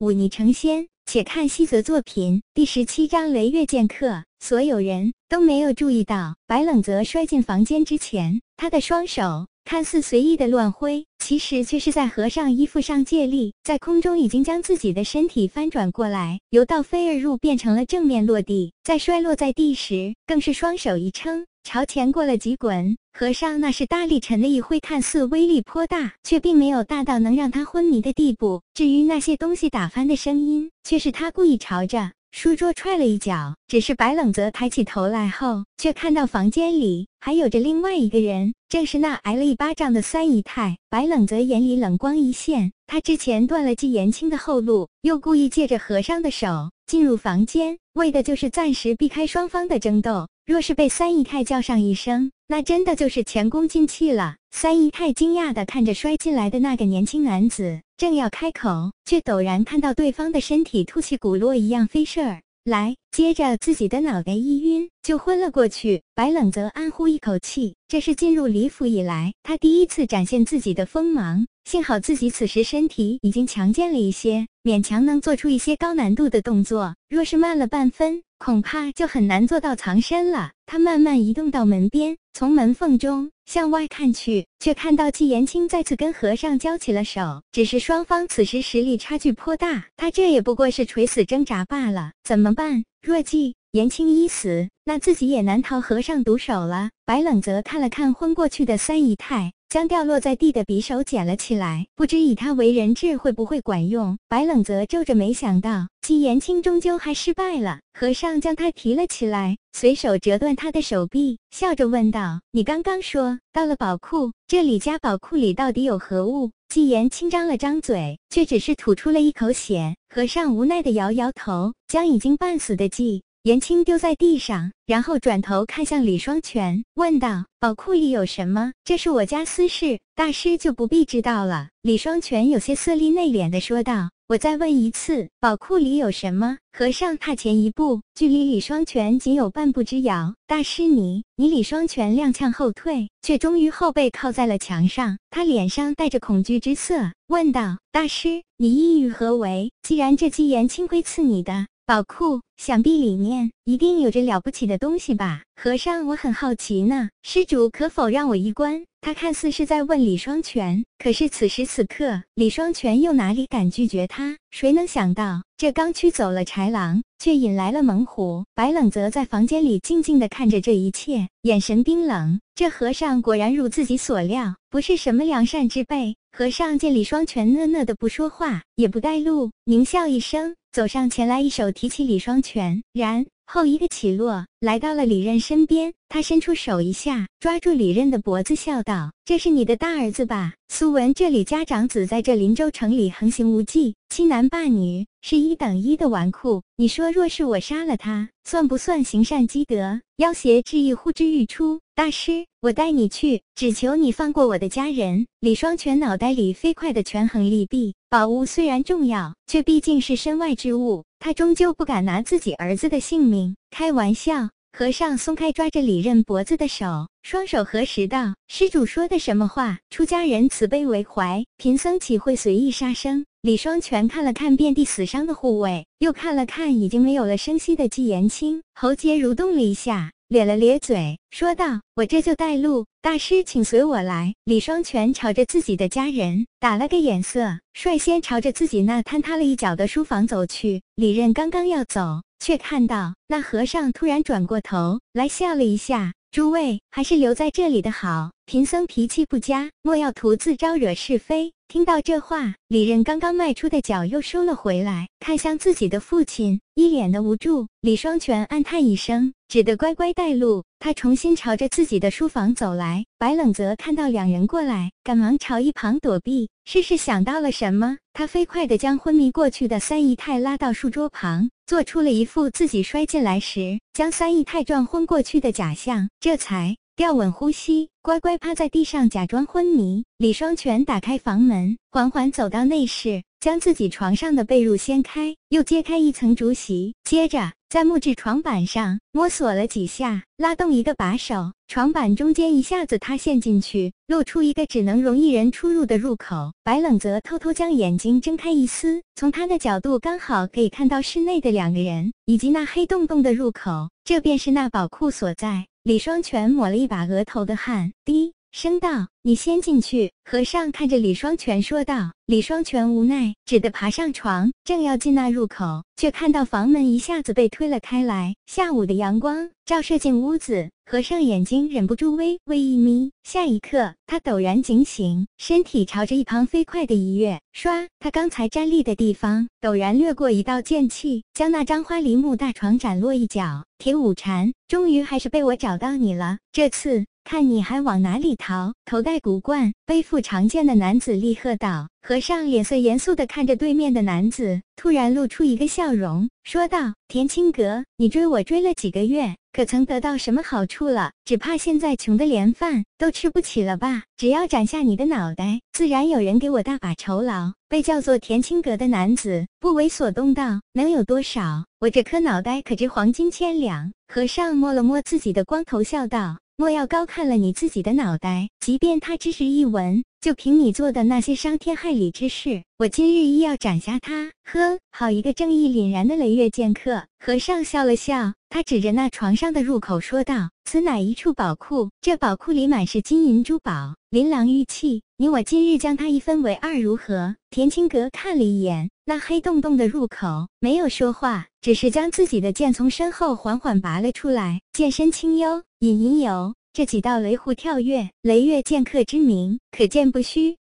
忤逆成仙。且看西泽作品第十七章雷月剑客。所有人都没有注意到，白冷泽摔进房间之前，他的双手看似随意的乱挥，其实却是在和尚衣服上借力，在空中已经将自己的身体翻转过来，由倒飞而入变成了正面落地。在摔落在地时，更是双手一撑。朝前过了几滚，和尚那是大力沉的一挥，看似威力颇大，却并没有大到能让他昏迷的地步。至于那些东西打翻的声音，却是他故意朝着书桌踹了一脚。只是白冷泽抬起头来后，却看到房间里还有着另外一个人，正是那挨了一巴掌的三姨太。白冷泽眼里冷光一现，他之前断了季延青的后路，又故意借着和尚的手进入房间，为的就是暂时避开双方的争斗。若是被三姨太叫上一声，那真的就是前功尽弃了。三姨太惊讶地看着摔进来的那个年轻男子，正要开口，却陡然看到对方的身体凸起骨落一样飞射而来，接着自己的脑袋一晕，就昏了过去。白冷则暗呼一口气，这是进入李府以来他第一次展现自己的锋芒。幸好自己此时身体已经强健了一些，勉强能做出一些高难度的动作。若是慢了半分，恐怕就很难做到藏身了。他慢慢移动到门边，从门缝中向外看去，却看到季延青再次跟和尚交起了手。只是双方此时实力差距颇大，他这也不过是垂死挣扎罢了。怎么办？若季延青一死，那自己也难逃和尚毒手了。白冷泽看了看昏过去的三姨太。将掉落在地的匕首捡了起来，不知以他为人质会不会管用。白冷则皱着眉想到，季延青终究还失败了。和尚将他提了起来，随手折断他的手臂，笑着问道：“你刚刚说到了宝库，这李家宝库里到底有何物？”季延青张了张嘴，却只是吐出了一口血。和尚无奈的摇摇头，将已经半死的季。颜青丢在地上，然后转头看向李双全，问道：“宝库里有什么？这是我家私事，大师就不必知道了。”李双全有些色厉内敛的说道：“我再问一次，宝库里有什么？”和尚踏前一步，距离李双全仅有半步之遥。大师，你你……李双全踉跄后退，却终于后背靠在了墙上，他脸上带着恐惧之色，问道：“大师，你意欲何为？既然这姬颜青会赐你的。”宝库想必里面一定有着了不起的东西吧，和尚，我很好奇呢。施主可否让我一观？他看似是在问李双全，可是此时此刻，李双全又哪里敢拒绝他？谁能想到，这刚驱走了豺狼，却引来了猛虎。白冷则在房间里静静地看着这一切，眼神冰冷。这和尚果然如自己所料，不是什么良善之辈。和尚见李双全讷讷的不说话，也不带路，狞笑一声。走上前来，一手提起李双全，然后一个起落，来到了李任身边。他伸出手一下，抓住李任的脖子，笑道：“这是你的大儿子吧？苏文这李家长子在这林州城里横行无忌，欺男霸女，是一等一的纨绔。你说，若是我杀了他，算不算行善积德？要挟之意呼之欲出。大师，我带你去，只求你放过我的家人。”李双全脑袋里飞快的权衡利弊。宝物虽然重要，却毕竟是身外之物，他终究不敢拿自己儿子的性命开玩笑。和尚松开抓着李任脖子的手，双手合十道：“施主说的什么话？出家人慈悲为怀，贫僧岂会随意杀生？”李双全看了看遍地死伤的护卫，又看了看已经没有了声息的季言青，喉结蠕动了一下。咧了咧嘴，说道：“我这就带路，大师请随我来。”李双全朝着自己的家人打了个眼色，率先朝着自己那坍塌了一角的书房走去。李任刚刚要走，却看到那和尚突然转过头来笑了一下：“诸位还是留在这里的好，贫僧脾气不佳，莫要徒自招惹是非。”听到这话，李任刚刚迈出的脚又收了回来，看向自己的父亲，一脸的无助。李双全暗叹一声，只得乖乖带路。他重新朝着自己的书房走来。白冷泽看到两人过来，赶忙朝一旁躲避。试试想到了什么，他飞快地将昏迷过去的三姨太拉到书桌旁，做出了一副自己摔进来时将三姨太撞昏过去的假象，这才。调稳呼吸，乖乖趴在地上，假装昏迷。李双全打开房门，缓缓走到内室，将自己床上的被褥掀开，又揭开一层竹席，接着在木质床板上摸索了几下，拉动一个把手，床板中间一下子塌陷进去，露出一个只能容一人出入的入口。白冷泽偷偷将眼睛睁开一丝，从他的角度刚好可以看到室内的两个人以及那黑洞洞的入口，这便是那宝库所在。李双全抹了一把额头的汗，滴声道：“你先进去。”和尚看着李双全说道。李双全无奈，只得爬上床，正要进那入口，却看到房门一下子被推了开来。下午的阳光照射进屋子，和尚眼睛忍不住微微一眯。下一刻，他陡然警醒，身体朝着一旁飞快的一跃，唰，他刚才站立的地方陡然掠过一道剑气，将那张花梨木大床斩落一角。铁五禅，终于还是被我找到你了，这次。看你还往哪里逃！头戴古冠、背负长剑的男子厉喝道。和尚脸色严肃地看着对面的男子，突然露出一个笑容，说道：“田青阁，你追我追了几个月，可曾得到什么好处了？只怕现在穷得连饭都吃不起了吧？只要斩下你的脑袋，自然有人给我大把酬劳。”被叫做田青阁的男子不为所动道：“能有多少？我这颗脑袋可值黄金千两。”和尚摸了摸自己的光头，笑道。莫要高看了你自己的脑袋，即便他只是一文，就凭你做的那些伤天害理之事，我今日亦要斩下他。呵，好一个正义凛然的雷月剑客！和尚笑了笑，他指着那床上的入口说道：“此乃一处宝库，这宝库里满是金银珠宝、琳琅玉器。你我今日将它一分为二，如何？”田青阁看了一眼那黑洞洞的入口，没有说话，只是将自己的剑从身后缓缓拔了出来，剑身清幽。隐隐有这几道雷弧跳跃，雷月剑客之名可见不虚。